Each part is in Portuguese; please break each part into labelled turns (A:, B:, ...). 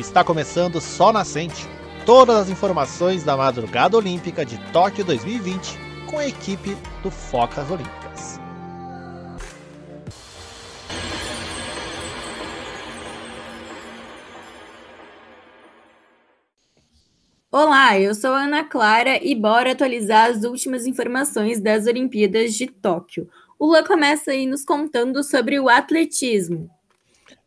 A: Está começando Sol Nascente. Todas as informações da madrugada olímpica de Tóquio 2020 com a equipe do Focas Olímpicas.
B: Olá, eu sou a Ana Clara e bora atualizar as últimas informações das Olimpíadas de Tóquio. O Lua começa aí nos contando sobre o atletismo.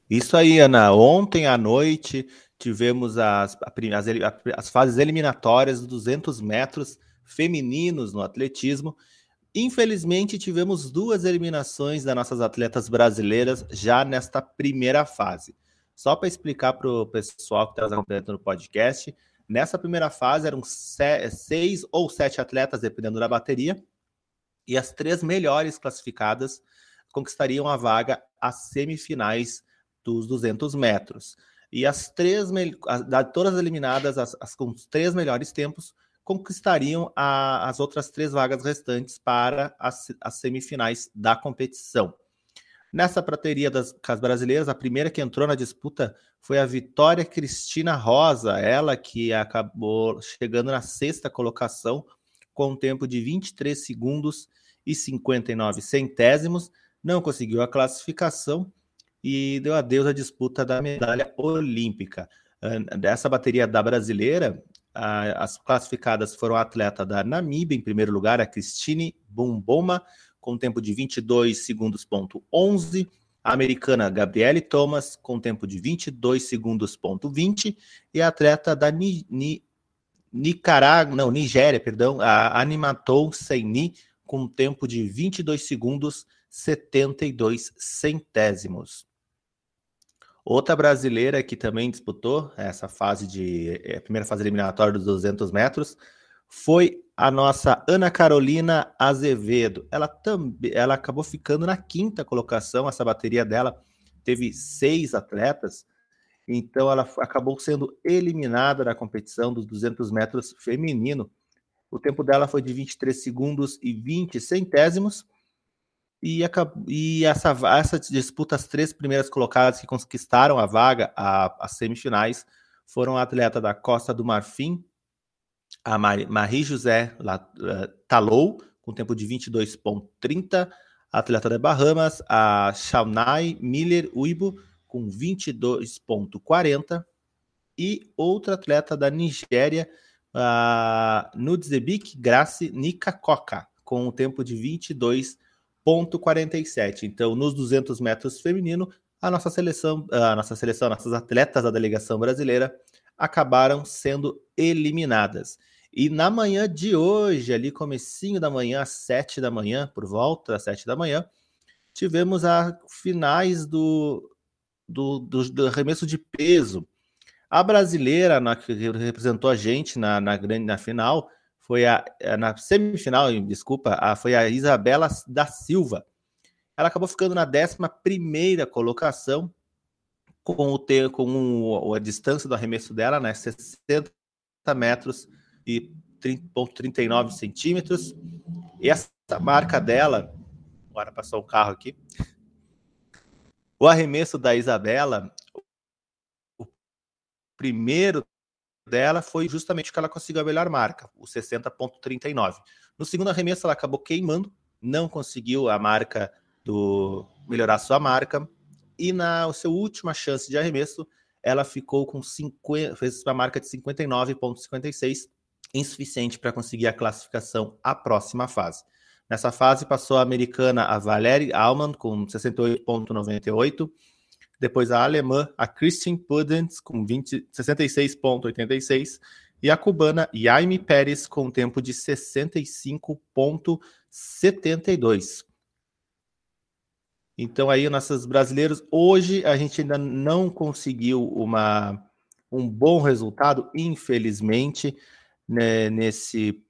A: Isso aí, Ana. Ontem à noite tivemos as, as, as fases eliminatórias dos 200 metros femininos no atletismo. Infelizmente, tivemos duas eliminações das nossas atletas brasileiras já nesta primeira fase. Só para explicar para o pessoal que está acompanhando no podcast, nessa primeira fase eram seis ou sete atletas, dependendo da bateria, e as três melhores classificadas conquistariam a vaga às semifinais dos 200 metros. E as três, as, todas eliminadas, as, as, com os três melhores tempos, conquistariam a, as outras três vagas restantes para as, as semifinais da competição. Nessa prateria das, das brasileiras, a primeira que entrou na disputa foi a Vitória Cristina Rosa, ela que acabou chegando na sexta colocação com um tempo de 23 segundos e 59 centésimos, não conseguiu a classificação e deu adeus à disputa da medalha olímpica. Dessa bateria da brasileira, as classificadas foram a atleta da Namíbia, em primeiro lugar, a Cristine Bumboma, com tempo de 22 segundos, ponto 11. A americana Gabriele Thomas, com tempo de 22 segundos, ponto 20. E a atleta da Ni, Ni, Nicarágua, não, Nigéria, perdão, a Animatou Seini, com tempo de 22 segundos, 72 centésimos. Outra brasileira que também disputou essa fase de a primeira fase eliminatória dos 200 metros foi a nossa Ana Carolina Azevedo. Ela também, ela acabou ficando na quinta colocação. Essa bateria dela teve seis atletas, então ela acabou sendo eliminada da competição dos 200 metros feminino. O tempo dela foi de 23 segundos e 20 centésimos e, e essa, essa disputa, as três primeiras colocadas que conquistaram a vaga, às semifinais, foram a atleta da Costa do Marfim, a Marie José eh, Talou, com tempo de 22,30, a atleta da Bahamas, a Shaunai Miller Uibo, com 22,40, e outra atleta da Nigéria, a Nudzebik Grace Nikakoka, com o tempo de 22 ponto 47. Então, nos 200 metros feminino, a nossa seleção, a nossa seleção, nossas atletas da delegação brasileira acabaram sendo eliminadas. E na manhã de hoje, ali comecinho da manhã, às 7 da manhã, por volta às 7 da manhã, tivemos a finais do, do, do, do arremesso de peso. A brasileira, na, que representou a gente na, na, grande, na final, foi a, é, na semifinal, desculpa, a, foi a Isabela da Silva. Ela acabou ficando na 11 primeira colocação, com, o ter, com um, a distância do arremesso dela, né, 60 metros e 30,39 centímetros. E essa marca dela, agora passou o carro aqui, o arremesso da Isabela, o primeiro dela foi justamente que ela conseguiu a melhor marca, o 60.39. No segundo arremesso ela acabou queimando, não conseguiu a marca do melhorar sua marca e na sua última chance de arremesso ela ficou com 50, fez uma marca de 59.56, insuficiente para conseguir a classificação à próxima fase. Nessa fase passou a americana a Valerie Alman com 68.98 depois a alemã, a Christine Pudens, com 66,86. E a cubana, Jaime Pérez, com tempo de 65,72. Então, aí, nossos brasileiros, hoje a gente ainda não conseguiu uma, um bom resultado, infelizmente, né, nesse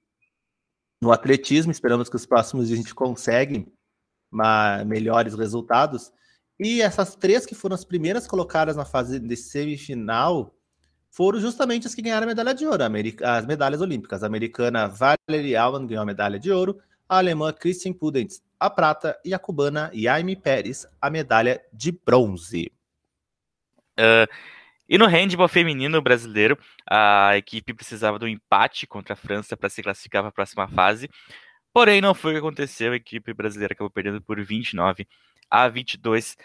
A: no atletismo. Esperamos que os próximos dias a gente consiga melhores resultados. E essas três que foram as primeiras colocadas na fase de semifinal foram justamente as que ganharam a medalha de ouro, as medalhas olímpicas. A americana Valerie Alman ganhou a medalha de ouro, a alemã Christian Pudens a prata e a cubana Jaime Pérez a medalha de bronze.
C: Uh, E no handball feminino brasileiro, a equipe precisava do empate contra a França para se classificar para a próxima fase. Porém, não foi o que aconteceu. A equipe brasileira acabou perdendo por 29 a 22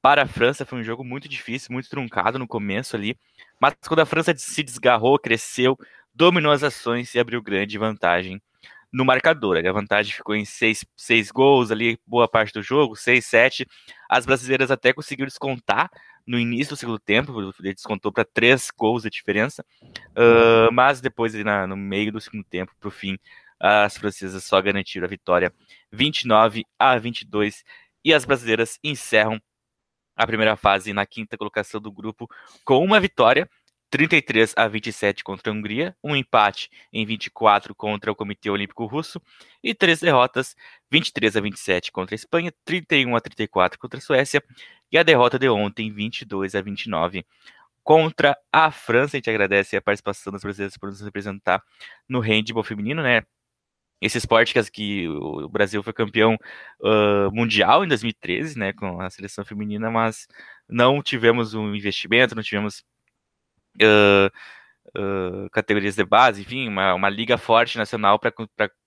C: para a França. Foi um jogo muito difícil, muito truncado no começo ali. Mas quando a França se desgarrou, cresceu, dominou as ações e abriu grande vantagem no marcador. A vantagem ficou em seis, seis gols ali, boa parte do jogo, seis, sete. As brasileiras até conseguiram descontar no início do segundo tempo, ele descontou para três gols de diferença, uh, mas depois, na, no meio do segundo tempo, para o fim, as francesas só garantiram a vitória 29 a 22 e as brasileiras encerram a primeira fase na quinta colocação do grupo com uma vitória 33 a 27 contra a Hungria, um empate em 24 contra o Comitê Olímpico Russo e três derrotas, 23 a 27 contra a Espanha, 31 a 34 contra a Suécia e a derrota de ontem, 22 a 29 contra a França. A gente agradece a participação das brasileiras por nos representar no handball feminino, né? Esse esporte que, que o Brasil foi campeão uh, mundial em 2013, né, com a seleção feminina, mas não tivemos um investimento, não tivemos uh, uh, categorias de base, enfim, uma, uma liga forte nacional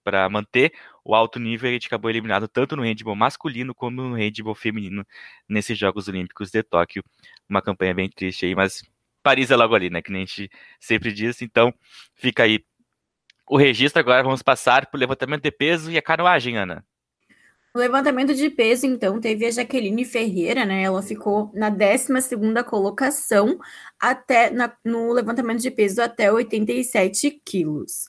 C: para manter o alto nível. E a gente acabou eliminado tanto no handball masculino como no handball feminino nesses Jogos Olímpicos de Tóquio. Uma campanha bem triste aí, mas Paris é logo ali, né? Que nem a gente sempre diz. Então, fica aí o registro. Agora vamos passar para o levantamento de peso e a canoagem, Ana.
B: No levantamento de peso, então, teve a Jaqueline Ferreira, né? Ela ficou na 12 colocação até na, no levantamento de peso até 87 quilos.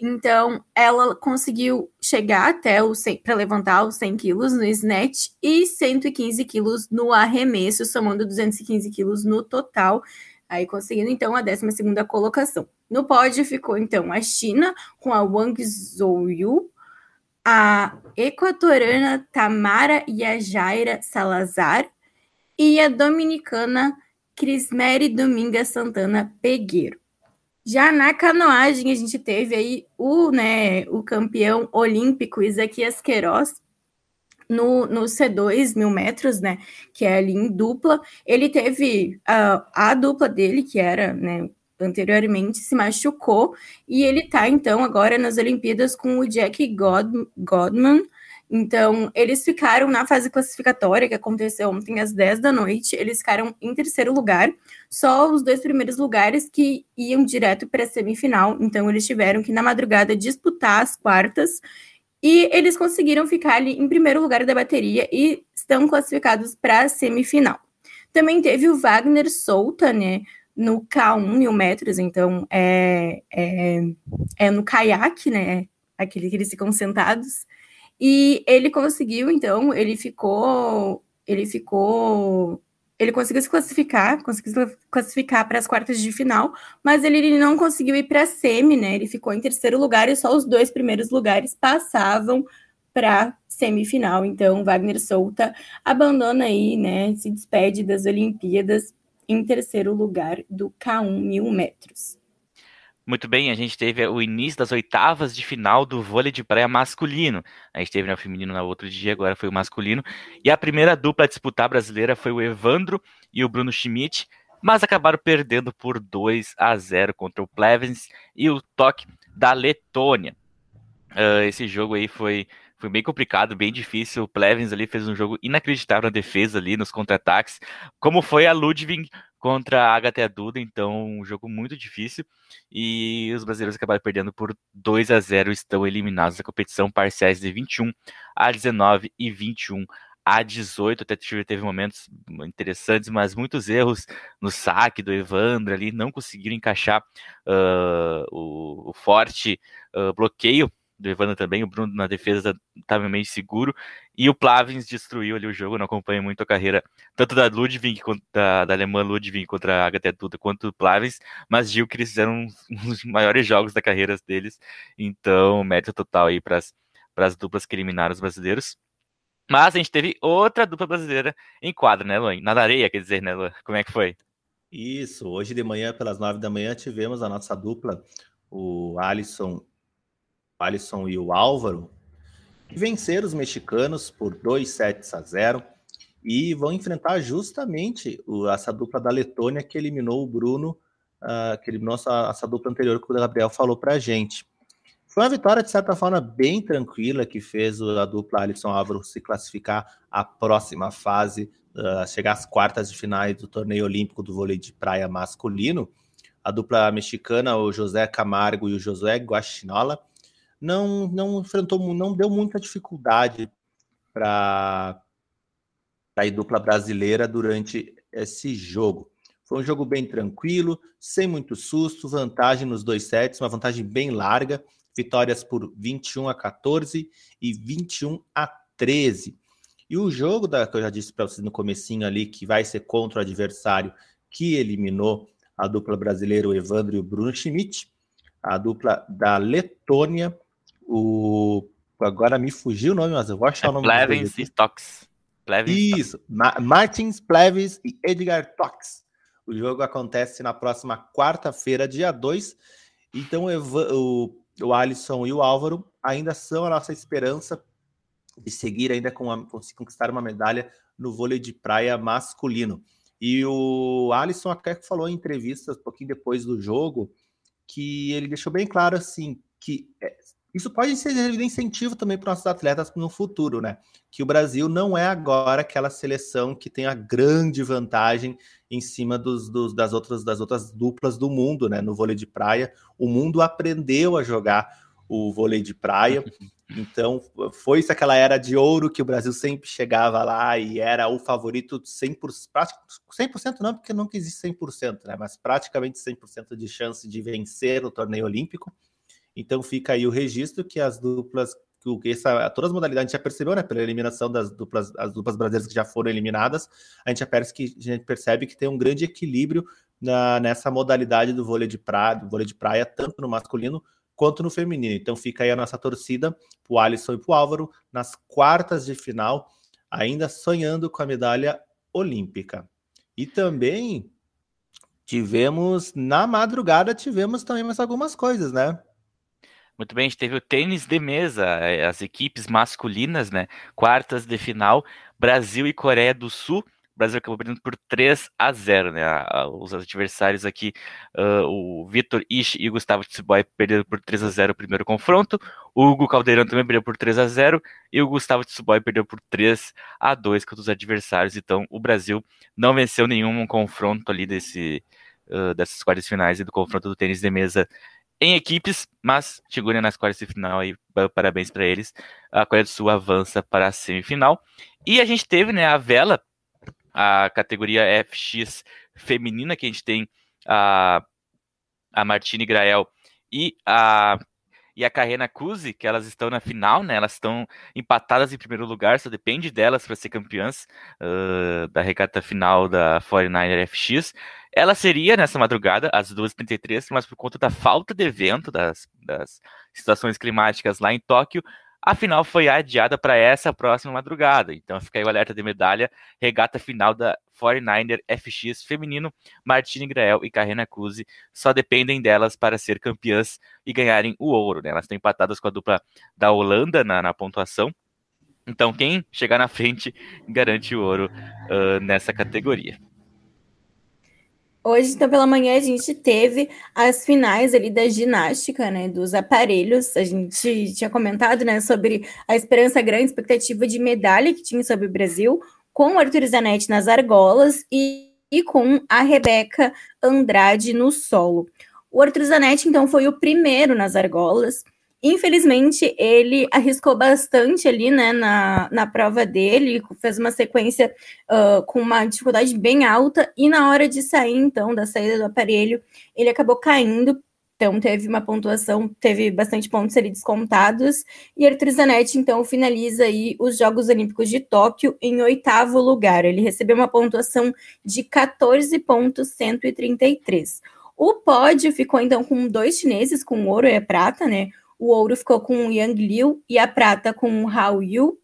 B: Então, ela conseguiu chegar até o para levantar os 100 quilos no snatch e 115 quilos no arremesso, somando 215 quilos no total, aí conseguindo então a 12 colocação. No pódio ficou então a China com a Wang Zhouyu a equatoriana Tamara Yajaira Salazar e a dominicana Crismere Dominga Santana Pegueiro. Já na canoagem, a gente teve aí o, né, o campeão olímpico Isaquias Queiroz no, no C2 mil metros, né, que é ali em dupla. Ele teve a, a dupla dele, que era né, anteriormente se machucou e ele está então agora nas Olimpíadas com o Jack God Godman. Então, eles ficaram na fase classificatória que aconteceu ontem às 10 da noite, eles ficaram em terceiro lugar, só os dois primeiros lugares que iam direto para a semifinal. Então, eles tiveram que na madrugada disputar as quartas e eles conseguiram ficar ali em primeiro lugar da bateria e estão classificados para a semifinal. Também teve o Wagner Souta, né? no K1 mil metros, então é, é, é no caiaque, né? Aquele que eles ficam sentados. E ele conseguiu, então, ele ficou. Ele ficou. Ele conseguiu se classificar, conseguiu se classificar para as quartas de final, mas ele, ele não conseguiu ir para a semi, né? Ele ficou em terceiro lugar e só os dois primeiros lugares passavam para semifinal. Então, Wagner Souta abandona aí, né? Se despede das Olimpíadas em terceiro lugar do K1 mil metros.
C: Muito bem, a gente teve o início das oitavas de final do vôlei de praia masculino. A gente teve né, o feminino no outro dia, agora foi o masculino. E a primeira dupla a disputar brasileira foi o Evandro e o Bruno Schmidt, mas acabaram perdendo por 2 a 0 contra o Plevens e o Toque da Letônia. Uh, esse jogo aí foi foi bem complicado, bem difícil. O Plevens ali fez um jogo inacreditável na defesa ali, nos contra-ataques, como foi a Ludwig contra a Agatha Duda, então um jogo muito difícil. E os brasileiros acabaram perdendo por 2 a 0 estão eliminados da competição, parciais de 21 a 19 e 21 a 18, até teve momentos interessantes, mas muitos erros no saque do Evandro ali, não conseguiram encaixar uh, o, o, forte uh, bloqueio do Evandro também, o Bruno na defesa estava meio seguro, e o Plavins destruiu ali o jogo, não acompanha muito a carreira, tanto da Ludwig, da, da alemã Ludwig contra a Agatha Duda, quanto o Plavins, mas digo que eles fizeram um dos maiores jogos da carreira deles, então mérito total aí para as duplas que eliminaram os brasileiros. Mas a gente teve outra dupla brasileira em quadra, né, Luan? Na areia, quer dizer, né, Luan? Como é que foi?
A: Isso, hoje de manhã, pelas nove da manhã, tivemos a nossa dupla, o Alisson Alisson e o Álvaro, que venceram os mexicanos por 2 sets a 0. e vão enfrentar justamente o, essa dupla da Letônia que eliminou o Bruno, uh, que eliminou essa, essa dupla anterior que o Gabriel falou para a gente. Foi uma vitória, de certa forma, bem tranquila, que fez a dupla Alisson Álvaro se classificar à próxima fase, uh, chegar às quartas de finais do torneio olímpico do vôlei de praia masculino. A dupla mexicana, o José Camargo e o Josué Guaxinola, não, não enfrentou, não deu muita dificuldade para a dupla brasileira durante esse jogo. Foi um jogo bem tranquilo, sem muito susto, vantagem nos dois sets, uma vantagem bem larga, vitórias por 21 a 14 e 21 a 13. E o jogo da, que eu já disse para vocês no comecinho ali, que vai ser contra o adversário que eliminou a dupla brasileira, o Evandro e o Bruno Schmidt, a dupla da Letônia, o agora me fugiu o nome, mas eu vou achar é o nome.
C: Plevens e Tox.
A: Isso, Ma Martins Pleves e Edgar Tox. O jogo acontece na próxima quarta-feira, dia 2. Então o, o Alisson e o Álvaro ainda são a nossa esperança de seguir ainda com a, conquistar uma medalha no vôlei de praia masculino. E o Alisson até falou em entrevistas um pouquinho depois do jogo que ele deixou bem claro assim que é, isso pode ser de incentivo também para nossos atletas no futuro, né? Que o Brasil não é agora aquela seleção que tem a grande vantagem em cima dos, dos, das, outras, das outras duplas do mundo, né? No vôlei de praia. O mundo aprendeu a jogar o vôlei de praia. Então, foi isso aquela era de ouro que o Brasil sempre chegava lá e era o favorito 100%, 100% não, porque nunca existe 100%, né? Mas praticamente 100% de chance de vencer o torneio olímpico. Então fica aí o registro que as duplas, que essa, todas as modalidades a gente já percebeu, né? Pela eliminação das duplas, as duplas brasileiras que já foram eliminadas, a gente que, a gente percebe que tem um grande equilíbrio na, nessa modalidade do vôlei de praia, do vôlei de praia, tanto no masculino quanto no feminino. Então fica aí a nossa torcida para o Alisson e para o Álvaro nas quartas de final, ainda sonhando com a medalha olímpica. E também tivemos, na madrugada, tivemos também mais algumas coisas, né?
C: Muito bem, a gente teve o tênis de mesa, eh, as equipes masculinas, né? Quartas de final, Brasil e Coreia do Sul. O Brasil acabou perdendo por 3 a 0, né? Os adversários aqui, uh, o Vitor Ishi e o Gustavo Tsuboy perderam por 3 a 0 o primeiro confronto. O Hugo Caldeirão também perdeu por 3 a 0 e o Gustavo Tsuboy perdeu por 3 a 2 contra os adversários. Então, o Brasil não venceu nenhum confronto ali desse, uh, dessas quartas finais e do confronto do tênis de mesa em equipes, mas chegou nas quartas de final aí, parabéns para eles. A Coreia do Sul avança para a semifinal. E a gente teve, né, a vela, a categoria FX feminina, que a gente tem a, a Martine Grael e a e a Carrena Cusi, que elas estão na final, né? Elas estão empatadas em primeiro lugar, só depende delas para ser campeãs uh, da regata final da 49er FX. Ela seria nessa madrugada, às 2h33, mas por conta da falta de evento, das, das situações climáticas lá em Tóquio, a final foi adiada para essa próxima madrugada. Então fica aí o alerta de medalha, regata final da 49er FX feminino, Martine Grael e Carrena Cusi só dependem delas para ser campeãs e ganharem o ouro. Né? Elas estão empatadas com a dupla da Holanda na, na pontuação. Então quem chegar na frente garante o ouro uh, nessa categoria.
B: Hoje, então, pela manhã, a gente teve as finais ali da ginástica, né, dos aparelhos. A gente tinha comentado, né, sobre a esperança grande, expectativa de medalha que tinha sobre o Brasil, com o Arthur Zanetti nas argolas e, e com a Rebeca Andrade no solo. O Arthur Zanetti, então, foi o primeiro nas argolas. Infelizmente, ele arriscou bastante ali, né, na, na prova dele, fez uma sequência uh, com uma dificuldade bem alta, e na hora de sair, então, da saída do aparelho, ele acabou caindo, então teve uma pontuação, teve bastante pontos ali descontados, e Arthur Zanetti, então, finaliza aí os Jogos Olímpicos de Tóquio em oitavo lugar, ele recebeu uma pontuação de 14.133. O pódio ficou, então, com dois chineses, com ouro e prata, né, o ouro ficou com o Yang Liu e a prata com o Hao Yu.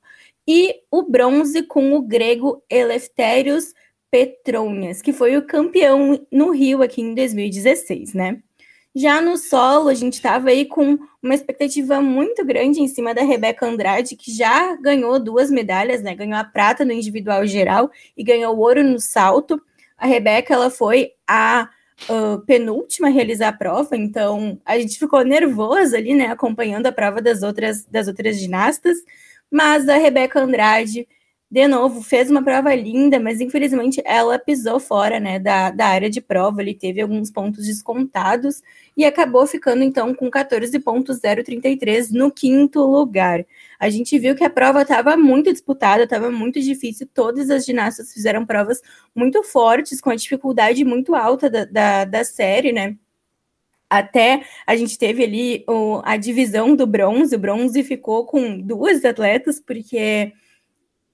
B: E o bronze com o grego Eleftherios Petronias, que foi o campeão no Rio aqui em 2016, né? Já no solo, a gente estava aí com uma expectativa muito grande em cima da Rebeca Andrade, que já ganhou duas medalhas, né? Ganhou a prata no individual geral e ganhou o ouro no salto. A Rebeca, ela foi a uh, penúltima a realizar a prova, então a gente ficou nervoso ali, né? Acompanhando a prova das outras, das outras ginastas. Mas a Rebeca Andrade de novo, fez uma prova linda, mas infelizmente ela pisou fora né, da, da área de prova, ele teve alguns pontos descontados e acabou ficando então com 14,033 no quinto lugar. A gente viu que a prova estava muito disputada, estava muito difícil, todas as ginastas fizeram provas muito fortes, com a dificuldade muito alta da, da, da série, né? Até a gente teve ali o, a divisão do bronze, o bronze ficou com duas atletas, porque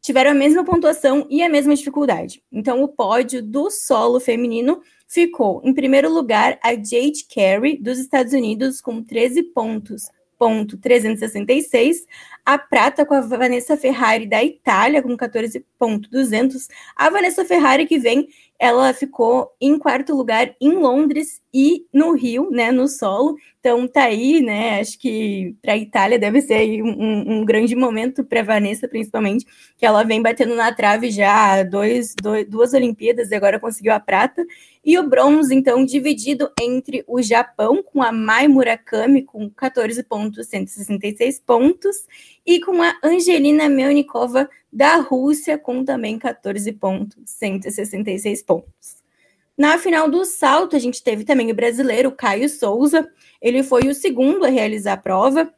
B: tiveram a mesma pontuação e a mesma dificuldade. Então, o pódio do solo feminino ficou, em primeiro lugar, a Jade Carey, dos Estados Unidos, com 13 pontos. Ponto 366, a prata com a Vanessa Ferrari da Itália com 14.200. A Vanessa Ferrari que vem ela ficou em quarto lugar em Londres e no Rio, né, no solo. Então tá aí, né? Acho que para a Itália deve ser um, um grande momento para Vanessa, principalmente, que ela vem batendo na trave já dois, dois, duas Olimpíadas e agora conseguiu a prata. E o bronze, então, dividido entre o Japão, com a Mai Murakami, com 14,166 pontos, e com a Angelina Melnikova da Rússia, com também 14 pontos, 166 pontos. Na final do salto, a gente teve também o brasileiro Caio Souza. Ele foi o segundo a realizar a prova.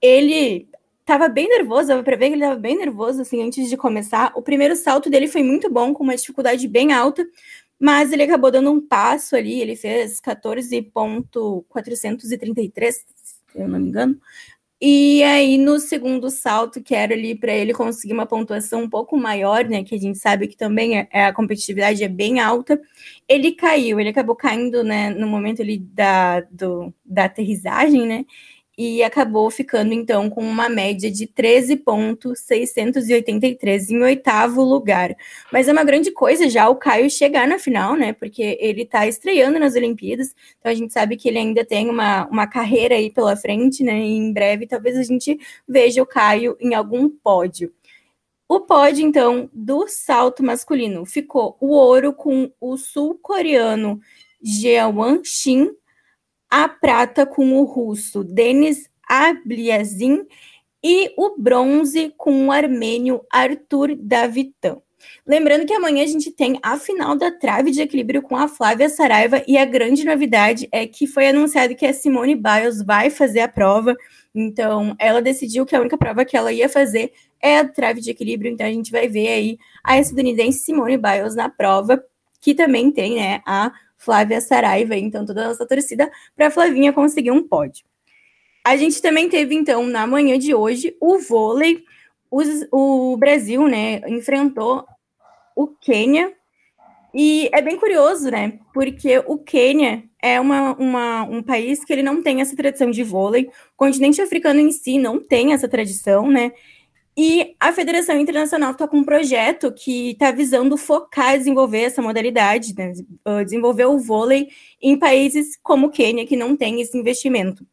B: Ele estava bem nervoso, dava para ver que ele estava bem nervoso assim antes de começar. O primeiro salto dele foi muito bom, com uma dificuldade bem alta, mas ele acabou dando um passo ali, ele fez 14.433, se eu não me engano, e aí, no segundo salto, que era ali para ele conseguir uma pontuação um pouco maior, né? Que a gente sabe que também é, é, a competitividade é bem alta, ele caiu, ele acabou caindo, né, no momento ali da, do, da aterrissagem, né? E acabou ficando então com uma média de 13,683 em oitavo lugar. Mas é uma grande coisa já o Caio chegar na final, né? Porque ele está estreando nas Olimpíadas, então a gente sabe que ele ainda tem uma, uma carreira aí pela frente, né? E em breve talvez a gente veja o Caio em algum pódio. O pódio, então, do salto masculino ficou o ouro com o sul-coreano Jewan Shin a prata com o russo Denis Abliazin e o bronze com o armênio Arthur Davitan. Lembrando que amanhã a gente tem a final da trave de equilíbrio com a Flávia Saraiva e a grande novidade é que foi anunciado que a Simone Biles vai fazer a prova. Então, ela decidiu que a única prova que ela ia fazer é a trave de equilíbrio. Então, a gente vai ver aí a estadunidense Simone Biles na prova, que também tem, né, a Flávia Saraiva, então toda a nossa torcida para a Flavinha conseguir um pódio. A gente também teve, então, na manhã de hoje, o vôlei. Os, o Brasil, né, enfrentou o Quênia. E é bem curioso, né? Porque o Quênia é uma, uma, um país que ele não tem essa tradição de vôlei. O continente africano em si não tem essa tradição, né? E a Federação Internacional está com um projeto que está visando focar e desenvolver essa modalidade, né? Ah, desenvolver o vôlei em países como o Quênia, que não tem esse investimento.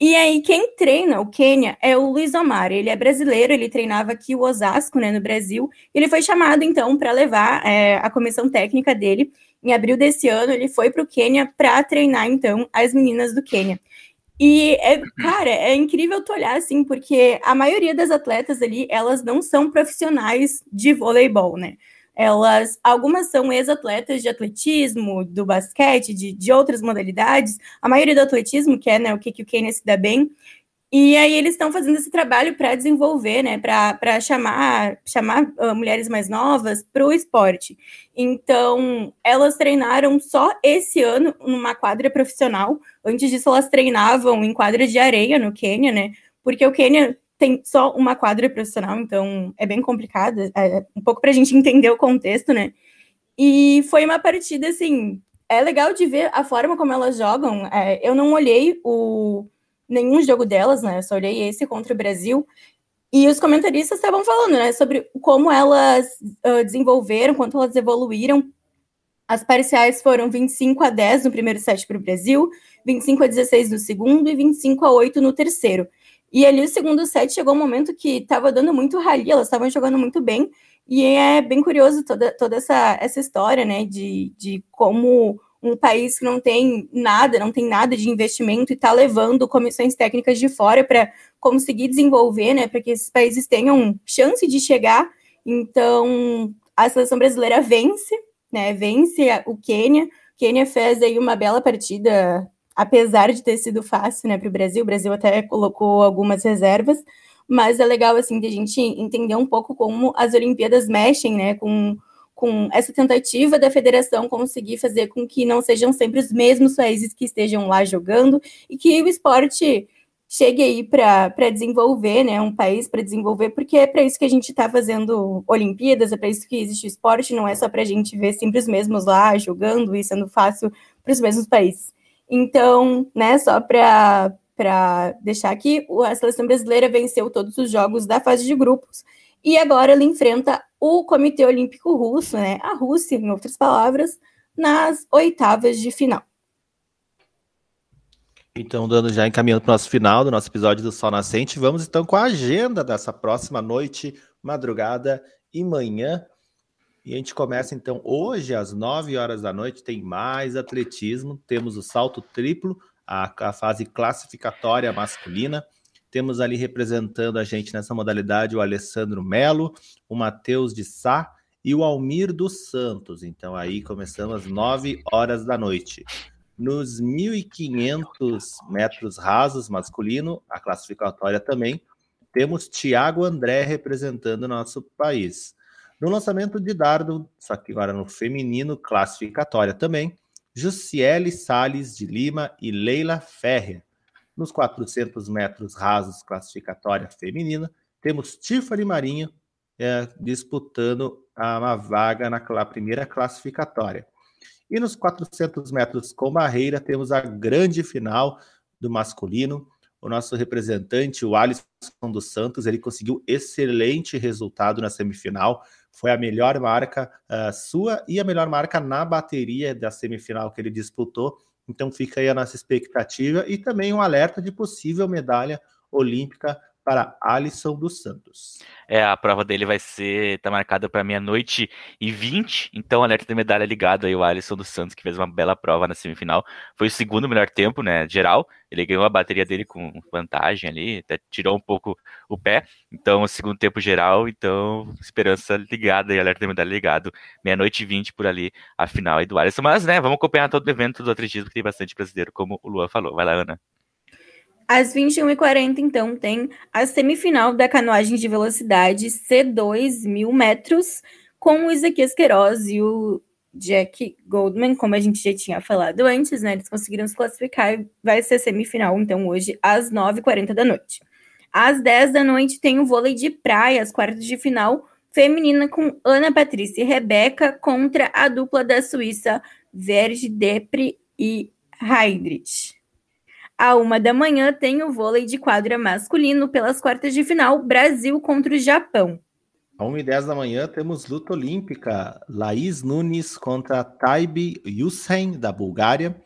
B: E aí, quem treina o Quênia é o Luiz Omar. Ele é brasileiro, ele treinava aqui o Osasco, né, no Brasil. Ele foi chamado, então, para levar é, a comissão técnica dele. Em abril desse ano, ele foi para o Quênia para treinar, então, as meninas do Quênia. E, é, cara, é incrível tu olhar assim, porque a maioria das atletas ali, elas não são profissionais de voleibol, né? Elas, algumas são ex-atletas de atletismo, do basquete, de, de outras modalidades. A maioria do atletismo, que é né, o que, que o Kenya se dá bem, e aí eles estão fazendo esse trabalho para desenvolver, né, para chamar, chamar uh, mulheres mais novas para o esporte. Então, elas treinaram só esse ano numa quadra profissional. Antes disso, elas treinavam em quadra de areia no Quênia, né? Porque o Quênia tem só uma quadra profissional, então é bem complicado, é um pouco para a gente entender o contexto, né? E foi uma partida assim, é legal de ver a forma como elas jogam. É, eu não olhei o nenhum jogo delas, né? Eu só olhei esse contra o Brasil. E os comentaristas estavam falando, né, sobre como elas uh, desenvolveram, quanto elas evoluíram. As parciais foram 25 a 10 no primeiro set para o Brasil, 25 a 16 no segundo e 25 a 8 no terceiro. E ali o segundo set chegou um momento que estava dando muito rally, elas estavam jogando muito bem, e é bem curioso toda, toda essa, essa história, né, de, de como um país que não tem nada, não tem nada de investimento e está levando comissões técnicas de fora para conseguir desenvolver, né, para que esses países tenham chance de chegar. Então, a seleção brasileira vence, né, vence o Quênia. O Quênia fez aí uma bela partida, apesar de ter sido fácil, né, para o Brasil. O Brasil até colocou algumas reservas, mas é legal, assim, de a gente entender um pouco como as Olimpíadas mexem, né, com com essa tentativa da federação conseguir fazer com que não sejam sempre os mesmos países que estejam lá jogando e que o esporte chegue aí para desenvolver, né, um país para desenvolver, porque é para isso que a gente está fazendo Olimpíadas, é para isso que existe esporte, não é só para a gente ver sempre os mesmos lá jogando e sendo fácil para os mesmos países. Então, né, só para deixar aqui, a seleção brasileira venceu todos os jogos da fase de grupos e agora ele enfrenta o Comitê Olímpico Russo, né, a Rússia, em outras palavras, nas oitavas de final.
A: Então, dando já encaminhando para o nosso final do nosso episódio do Sol Nascente, vamos então com a agenda dessa próxima noite, madrugada e manhã. E a gente começa então hoje às 9 horas da noite, tem mais atletismo, temos o salto triplo, a, a fase classificatória masculina. Temos ali representando a gente nessa modalidade o Alessandro Melo, o Matheus de Sá e o Almir dos Santos. Então aí começamos às 9 horas da noite. Nos 1.500 metros rasos masculino, a classificatória também, temos Tiago André representando nosso país. No lançamento de dardo, só que agora no feminino, classificatória também, Jussiele Sales de Lima e Leila Ferrer. Nos 400 metros rasos, classificatória feminina, temos Tiffany Marinho é, disputando uma vaga na primeira classificatória. E nos 400 metros com barreira, temos a grande final do masculino. O nosso representante, o Alisson dos Santos, ele conseguiu excelente resultado na semifinal. Foi a melhor marca uh, sua e a melhor marca na bateria da semifinal que ele disputou. Então fica aí a nossa expectativa e também um alerta de possível medalha olímpica para Alisson dos Santos.
C: É, a prova dele vai ser, tá marcada para meia-noite e 20, então alerta de medalha ligado aí o Alisson dos Santos, que fez uma bela prova na semifinal. Foi o segundo melhor tempo, né, geral. Ele ganhou a bateria dele com vantagem ali, até tirou um pouco o pé. Então, o segundo tempo geral, então, esperança ligada e alerta de medalha ligado. Meia-noite e 20 por ali, a final aí do Alisson. Mas, né, vamos acompanhar todo o evento do atletismo, que tem bastante brasileiro, como o Lua falou. Vai lá, Ana.
B: Às 21h40, então, tem a semifinal da canoagem de velocidade C2 mil metros, com o Isaquias Queiroz e o Jack Goldman, como a gente já tinha falado antes, né? Eles conseguiram se classificar e vai ser semifinal, então, hoje, às 9h40 da noite. Às 10 da noite tem o vôlei de praia, as quartas de final feminina com Ana Patrícia e Rebeca contra a dupla da Suíça, Verge Depre e Heidrich. À uma da manhã tem o vôlei de quadra masculino pelas quartas de final, Brasil contra o Japão.
A: À 1 e 10 da manhã temos luta olímpica, Laís Nunes contra Taibi Yusen, da Bulgária,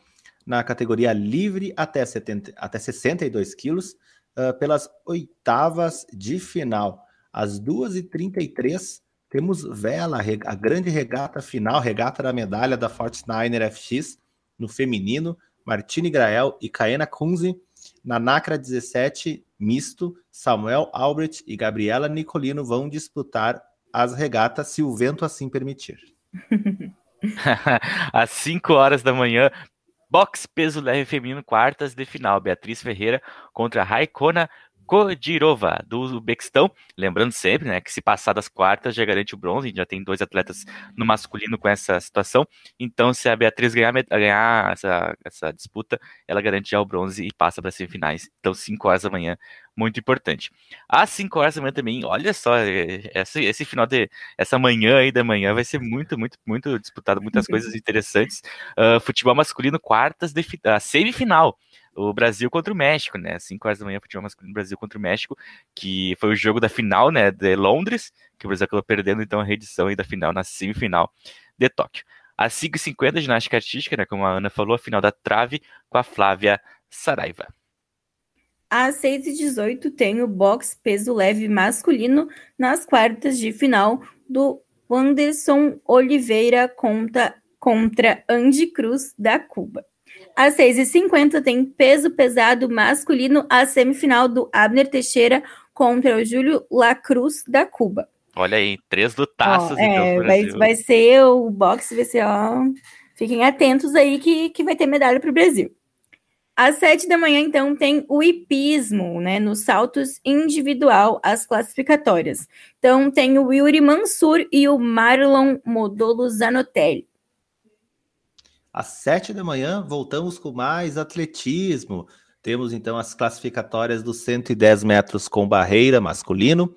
A: na categoria livre até, 70, até 62 quilos, uh, pelas oitavas de final. Às 2h33 temos vela, a grande regata final, regata da medalha da Fortniner FX no feminino, Martini Grael e Kaena Kunze. Na NACRA 17, misto, Samuel Albrecht e Gabriela Nicolino vão disputar as regatas se o vento assim permitir.
C: Às 5 horas da manhã, box peso leve feminino, quartas de final. Beatriz Ferreira contra Raikona Kodirova, do Uzbequistão. Lembrando sempre, né, que se passar das quartas já garante o bronze, já tem dois atletas no masculino com essa situação. Então, se a Beatriz ganhar, ganhar essa, essa disputa, ela garante já o bronze e passa para as semifinais. Então, 5 horas da manhã, muito importante. Às 5 horas da manhã também, olha só, é, esse, esse final de. Essa manhã aí da manhã vai ser muito, muito, muito disputado, muitas coisas interessantes. Uh, futebol masculino, quartas de a semifinal o Brasil contra o México, né? 5 horas da manhã, futebol masculino Brasil contra o México, que foi o jogo da final, né, de Londres, que o Brasil acabou perdendo então a reedição aí da final na semifinal de Tóquio. Às 5h50, ginástica artística, né, como a Ana falou, a final da trave com a Flávia Saraiva.
B: Às 6h18 tem o boxe peso leve masculino nas quartas de final do Wanderson Oliveira contra, contra Andy Cruz da Cuba. Às 6h50 tem peso pesado masculino, a semifinal do Abner Teixeira contra o Júlio Lacruz da Cuba.
C: Olha aí, três lutaços.
B: Ó, então, é, vai, vai ser o boxe, vai ser, ó. Fiquem atentos aí que, que vai ter medalha para o Brasil. Às sete da manhã, então, tem o hipismo, né? Nos saltos individual, as classificatórias. Então, tem o Yuri Mansur e o Marlon Modolo Zanotelli.
A: Às sete da manhã, voltamos com mais atletismo. Temos então as classificatórias dos 110 metros com barreira masculino.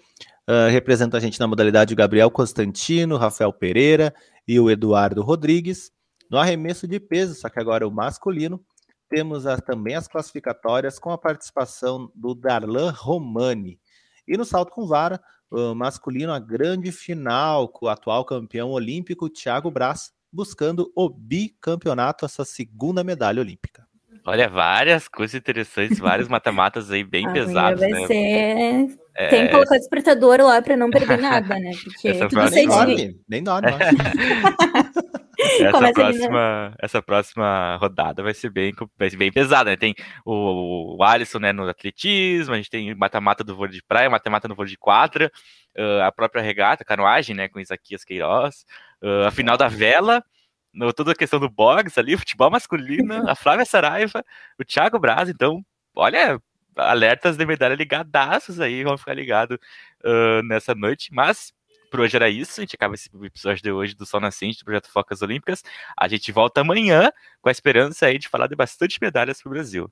A: Uh, representa a gente na modalidade o Gabriel Constantino, Rafael Pereira e o Eduardo Rodrigues. No arremesso de peso, só que agora o masculino, temos as, também as classificatórias com a participação do Darlan Romani. E no salto com vara, uh, masculino, a grande final com o atual campeão olímpico Thiago Braz, buscando o bicampeonato, essa segunda medalha olímpica.
C: Olha, várias coisas interessantes, vários matamatas aí bem pesados.
B: Vai né? ser. É... Tem que colocar o despertador lá para não perder nada, né? Porque essa tudo
A: nem dorme, nem dorme.
C: essa, próxima, essa próxima rodada vai ser bem, vai ser bem pesada, né? Tem o, o Alisson né, no atletismo, a gente tem mata-mata do vôlei de praia, mata-mata no vôlei de quadra, uh, a própria regata, canoagem, né, com Isaquias Queiroz, uh, a final da vela, no, toda a questão do box ali, futebol masculino, a Flávia Saraiva, o Thiago Braz, então, olha, alertas de medalha ligadaços aí, vão ficar ligados uh, nessa noite, mas por hoje era isso. A gente acaba esse episódio de hoje do Sol Nascente, do Projeto Focas Olímpicas. A gente volta amanhã com a esperança aí de falar de bastante medalhas para o Brasil.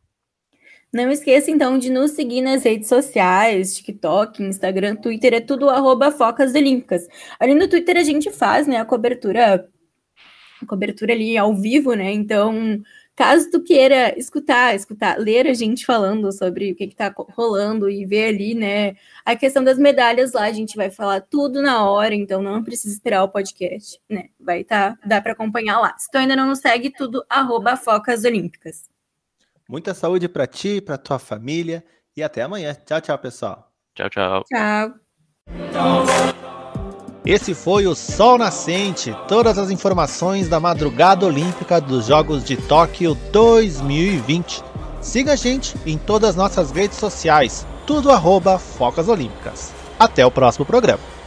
B: Não esqueça, então, de nos seguir nas redes sociais, TikTok, Instagram, Twitter, é tudo arroba Focas Olímpicas. Ali no Twitter a gente faz, né, a cobertura, a cobertura ali ao vivo, né, então Caso tu queira escutar, escutar, ler a gente falando sobre o que está rolando e ver ali, né, a questão das medalhas lá, a gente vai falar tudo na hora, então não precisa esperar o podcast, né? Vai tá, dá para acompanhar lá. Se tu ainda não nos segue, tudo arroba Focas Olímpicas.
A: Muita saúde para ti, para tua família e até amanhã. Tchau, tchau, pessoal.
C: Tchau, tchau.
B: Tchau.
A: Esse foi o Sol Nascente, todas as informações da madrugada olímpica dos Jogos de Tóquio 2020. Siga a gente em todas as nossas redes sociais, tudo arroba Focas Olímpicas. Até o próximo programa.